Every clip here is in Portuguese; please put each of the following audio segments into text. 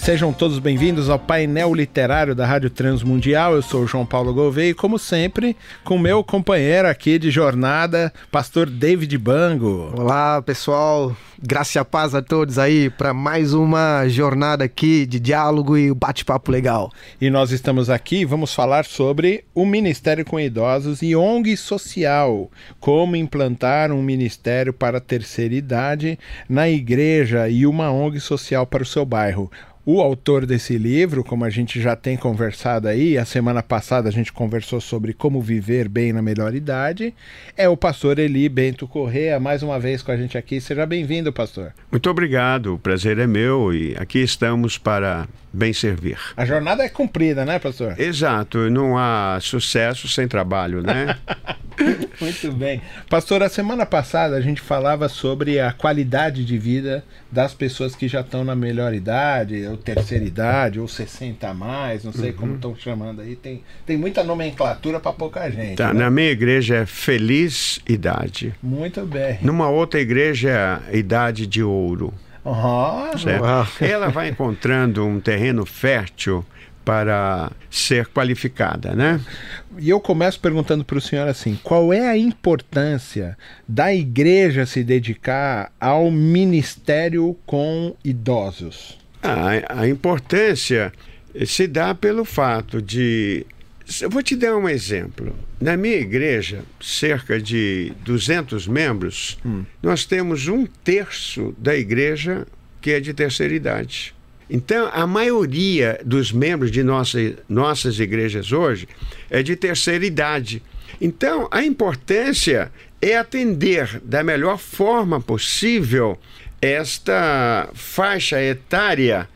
Sejam todos bem-vindos ao painel literário da Rádio Transmundial. Eu sou o João Paulo Gouveia e, como sempre, com meu companheiro aqui de jornada, pastor David Bango. Olá, pessoal. Graça e a paz a todos aí para mais uma jornada aqui de diálogo e bate-papo legal. E nós estamos aqui, vamos falar sobre o Ministério com Idosos e ONG Social, como implantar um ministério para a terceira idade na igreja e uma ONG social para o seu bairro. O autor desse livro, como a gente já tem conversado aí, a semana passada a gente conversou sobre como viver bem na melhor idade, é o pastor Eli Bento Correa, mais uma vez com a gente aqui. Seja bem-vindo, pastor. Muito obrigado, o prazer é meu e aqui estamos para bem servir. A jornada é cumprida, né, pastor? Exato, não há sucesso sem trabalho, né? Muito bem. Pastor, a semana passada a gente falava sobre a qualidade de vida das pessoas que já estão na melhor idade, ou terceira idade, ou 60 a mais, não sei uhum. como estão chamando aí. Tem, tem muita nomenclatura para pouca gente. Tá, né? Na minha igreja é feliz idade. Muito bem. Numa outra igreja é idade de ouro. Uhum. Ela vai encontrando um terreno fértil para ser qualificada, né? E eu começo perguntando para o senhor assim: qual é a importância da igreja se dedicar ao ministério com idosos? A, a importância se dá pelo fato de. Eu vou te dar um exemplo. Na minha igreja, cerca de 200 membros, hum. nós temos um terço da igreja que é de terceira idade. Então, a maioria dos membros de nossa, nossas igrejas hoje é de terceira idade. Então, a importância é atender da melhor forma possível esta faixa etária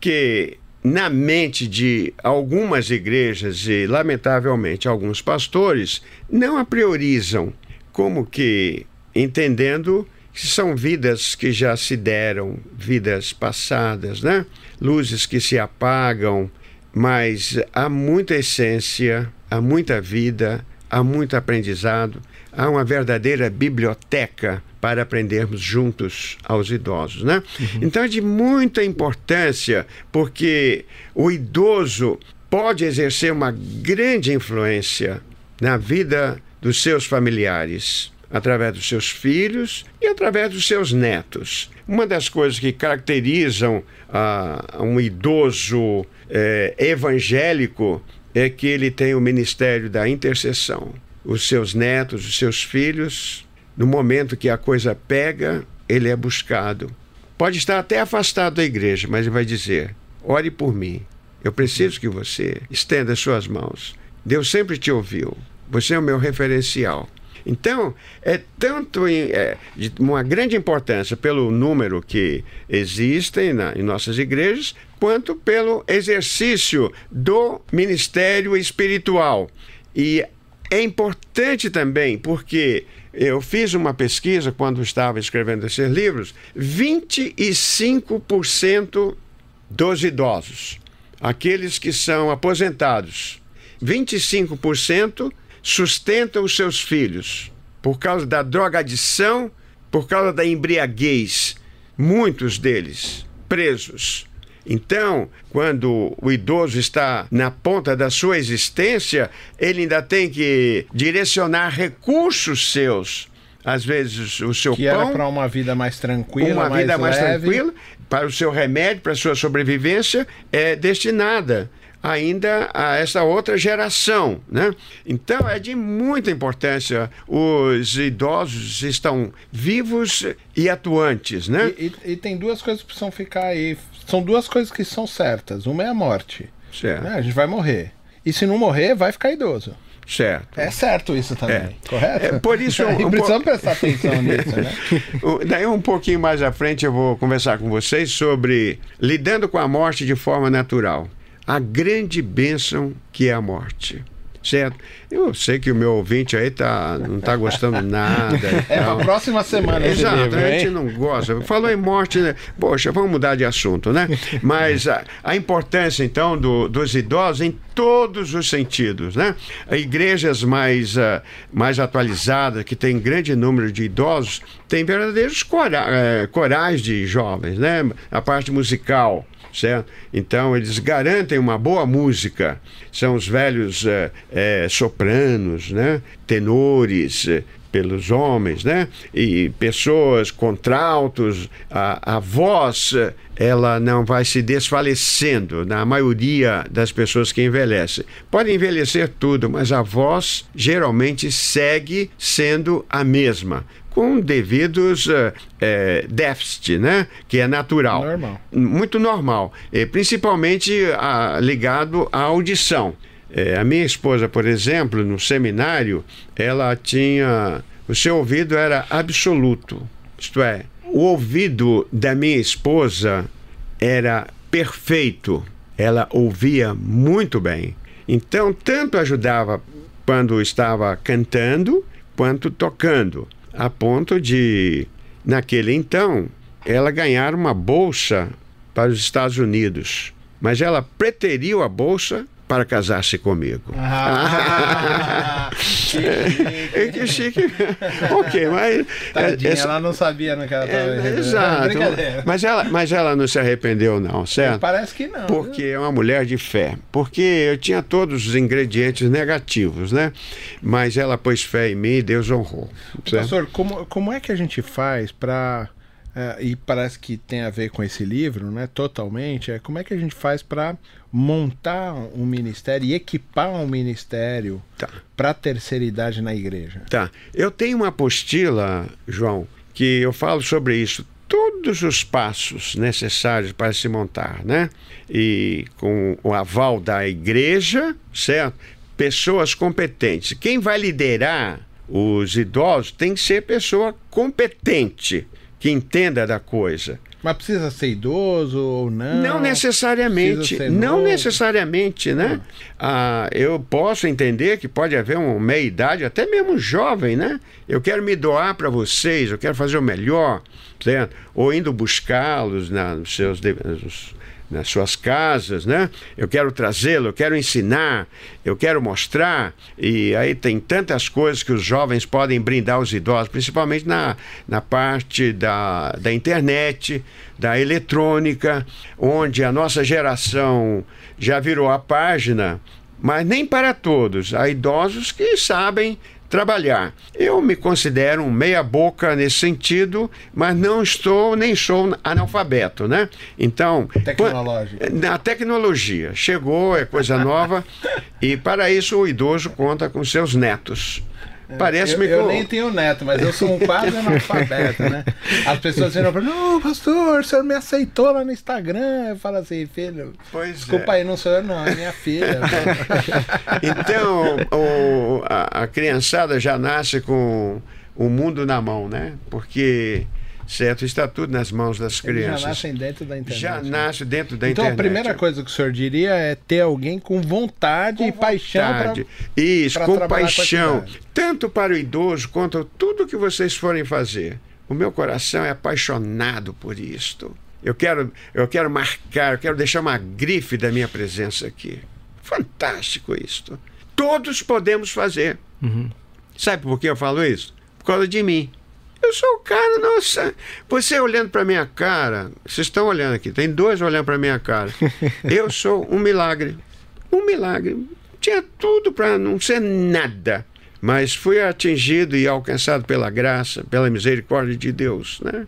que, na mente de algumas igrejas e, lamentavelmente, alguns pastores, não a priorizam, como que entendendo são vidas que já se deram, vidas passadas, né? Luzes que se apagam, mas há muita essência, há muita vida, há muito aprendizado, há uma verdadeira biblioteca para aprendermos juntos aos idosos, né? Uhum. Então é de muita importância, porque o idoso pode exercer uma grande influência na vida dos seus familiares através dos seus filhos e através dos seus netos. Uma das coisas que caracterizam ah, um idoso eh, evangélico é que ele tem o ministério da intercessão. Os seus netos, os seus filhos, no momento que a coisa pega, ele é buscado. Pode estar até afastado da igreja, mas ele vai dizer: ore por mim. Eu preciso que você estenda suas mãos. Deus sempre te ouviu. Você é o meu referencial. Então, é tanto é, de uma grande importância pelo número que existem na, em nossas igrejas, quanto pelo exercício do ministério espiritual. E é importante também porque eu fiz uma pesquisa quando estava escrevendo esses livros: 25% dos idosos, aqueles que são aposentados, 25% sustentam os seus filhos por causa da drogadição, por causa da embriaguez. Muitos deles presos. Então, quando o idoso está na ponta da sua existência, ele ainda tem que direcionar recursos seus. Às vezes o seu que pão. era para uma vida mais tranquila, uma mais vida mais leve. tranquila, para o seu remédio, para a sua sobrevivência, é destinada ainda a essa outra geração, né? Então é de muita importância os idosos estão vivos e atuantes, né? E, e, e, tem duas coisas que precisam ficar aí, são duas coisas que são certas. Uma é a morte, certo? Né? A gente vai morrer e se não morrer vai ficar idoso. Certo. É certo isso também, é. correto? É, por isso, um, um precisamos prestar atenção nisso, né? Daí um pouquinho mais à frente eu vou conversar com vocês sobre lidando com a morte de forma natural a grande bênção que é a morte. certo? Eu sei que o meu ouvinte aí tá, não está gostando nada. É tal. pra próxima semana Exato, livro, a gente não gosta. Falou em morte, né? Poxa, vamos mudar de assunto, né? Mas a, a importância, então, do- dos idosos em todos os sentidos, né? Igrejas mais, ah, mais atualizadas, que têm grande número de idosos, têm verdadeiros cora- eh, corais de jovens, né? A parte musical. Certo? Então, eles garantem uma boa música. São os velhos eh, eh, sopranos, né? tenores, eh, pelos homens, né? E pessoas contraltos, a, a voz ela não vai se desfalecendo na maioria das pessoas que envelhecem. Pode envelhecer tudo, mas a voz geralmente segue sendo a mesma. Com devidos eh, déficit, né? Que é natural. Normal. Muito normal. Eh, principalmente ah, ligado à audição. É, a minha esposa, por exemplo, no seminário, ela tinha. O seu ouvido era absoluto. Isto é, o ouvido da minha esposa era perfeito. Ela ouvia muito bem. Então, tanto ajudava quando estava cantando, quanto tocando. A ponto de, naquele então, ela ganhar uma bolsa para os Estados Unidos. Mas ela preteriu a bolsa para casar-se comigo. Ah, É que chique. ok, mas. Tadinha, essa- ela não sabia no que ela estava é, exato. Mas ela, mas ela não se arrependeu, não, certo? Parece que não. Porque é uma mulher de fé. Porque eu tinha todos os ingredientes negativos, né? Mas ela pôs fé em mim e Deus honrou. certo? Pastor, como, como é que a gente faz para e parece que tem a ver com esse livro, né? Totalmente. É como é que a gente faz para montar um ministério e equipar um ministério Tá. para a terceira idade na igreja? Tá. Eu tenho uma apostila, João, que eu falo sobre isso. Todos os passos necessários para se montar, né? E com o aval da igreja, certo? Pessoas competentes. Quem vai liderar os idosos tem que ser pessoa competente, que entenda da coisa. Mas precisa ser idoso ou não? Não necessariamente, não novo. necessariamente, né? Ah, eu posso entender que pode haver uma meia-idade, até mesmo jovem, né? Eu quero me doar para vocês, eu quero fazer o melhor, certo? Ou indo buscá-los nos seus nos- nas suas casas, né? Eu quero trazê-lo, eu quero ensinar, eu quero mostrar. E aí tem tantas coisas que os jovens podem brindar aos idosos, principalmente na, na parte da, da internet, da eletrônica, onde a nossa geração já virou a página, mas nem para todos. Há idosos que sabem trabalhar. Eu me considero um meia-boca nesse sentido, mas não estou nem sou analfabeto, né? Então, Tecnológico. na tecnologia chegou, é coisa nova, e para isso o idoso conta com seus netos. Parece-me eu, eu o- nem tenho neto, mas eu sou um quase analfabeto, né? As pessoas viram pra mim, não, pastor, o senhor me aceitou lá no Instagram. Eu falo assim, filho, Pois desculpa é. aí, não sou eu não, é minha filha. Então, o- a, a criançada já nasce com o mundo na mão, né? Porque, certo, está tudo nas mãos das Eles já crianças. nascem dentro da internet. Já né? nasce dentro da Então internet. a primeira coisa que o senhor diria é ter alguém com vontade e paixão pra... Vontade. Isso, pra com com paixão. cidade. tanto para o idoso quanto tudo que vocês forem fazer. O meu coração é apaixonado por isto. Eu quero, eu quero marcar, eu quero deixar uma grife da minha presença aqui. Fantástico isto. Todos podemos fazer. Sabe por que eu falo isso? Por causa de mim. Eu sou o cara, nossa. Você olhando para minha cara, vocês estão olhando aqui, tem dois olhando para minha cara. Eu sou um milagre. Um milagre. Tinha tudo para não ser nada. Mas fui atingido e alcançado pela graça, pela misericórdia de Deus. Né?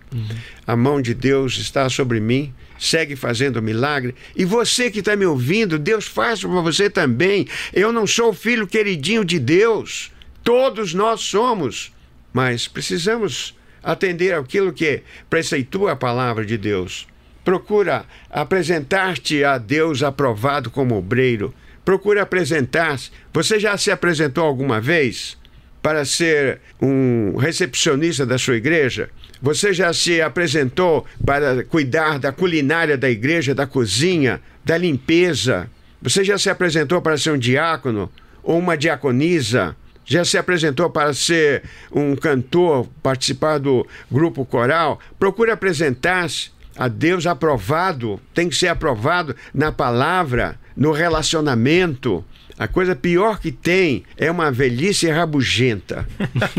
A mão de Deus está sobre mim, segue fazendo milagre. E você que está me ouvindo, Deus faz para você também. Eu não sou o filho queridinho de Deus. Todos nós somos. Mas precisamos atender aquilo que preceitua a palavra de Deus. Procura apresentar-te a Deus aprovado como obreiro. Procura apresentar-se. Você já se apresentou alguma vez para ser um recepcionista da sua igreja? Você já se apresentou para cuidar da culinária da igreja, da cozinha, da limpeza? Você já se apresentou para ser um diácono? ou uma diaconisa, já se apresentou para ser um cantor, participar do grupo coral, procure apresentar-se a Deus aprovado, tem que ser aprovado na palavra, no relacionamento. A coisa pior que tem é uma velhice rabugenta.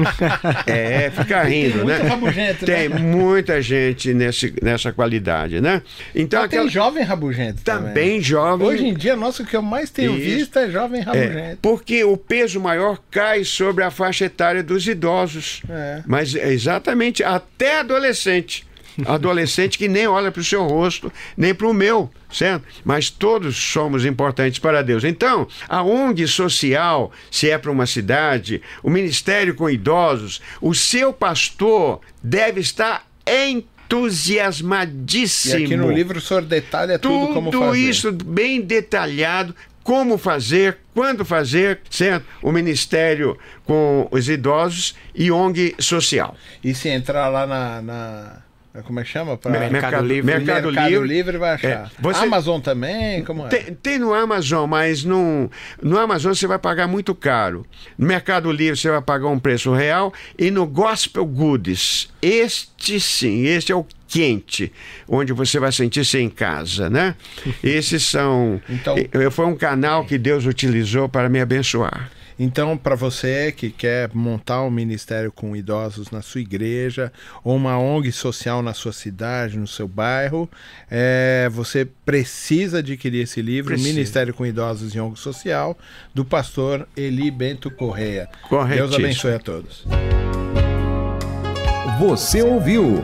é, fica rindo, tem né? Rabugento, tem né? muita gente nesse, nessa qualidade, né? Então Mas aquela... tem jovem rabugento também. Também jovem. Hoje em dia, nosso o que eu mais tenho Isso. visto é jovem rabugento. É, porque o peso maior cai sobre a faixa etária dos idosos. É. Mas é exatamente até adolescente adolescente que nem olha para o seu rosto, nem para o meu, certo? Mas todos somos importantes para Deus. Então, a ONG social, se é para uma cidade, o ministério com idosos, o seu pastor deve estar entusiasmadíssimo. E aqui no livro o senhor detalha tudo, tudo como fazer. Tudo isso bem detalhado, como fazer, quando fazer, certo? O Ministério com os idosos e ONG social. E se entrar lá na, na como é que chama? Pra... Mercado, Mercado Livre. Mercado, Mercado Livre. Livre vai achar. É, você... Amazon também? Como é? Tem, tem, no Amazon, mas no, no Amazon você vai pagar muito caro. No Mercado Livre você vai pagar um preço real. E no Gospel Goods, este sim, este é o quente, onde você vai sentir-se em casa, né? Esses são. Então... Foi um canal que Deus utilizou para me abençoar. Então, para você que quer montar um ministério com idosos na sua igreja ou uma ONG social na sua cidade, no seu bairro, é, você precisa adquirir esse livro, precisa. Ministério com Idosos e ONG Social, do pastor Eli Bento Correia. Deus abençoe a todos. Você ouviu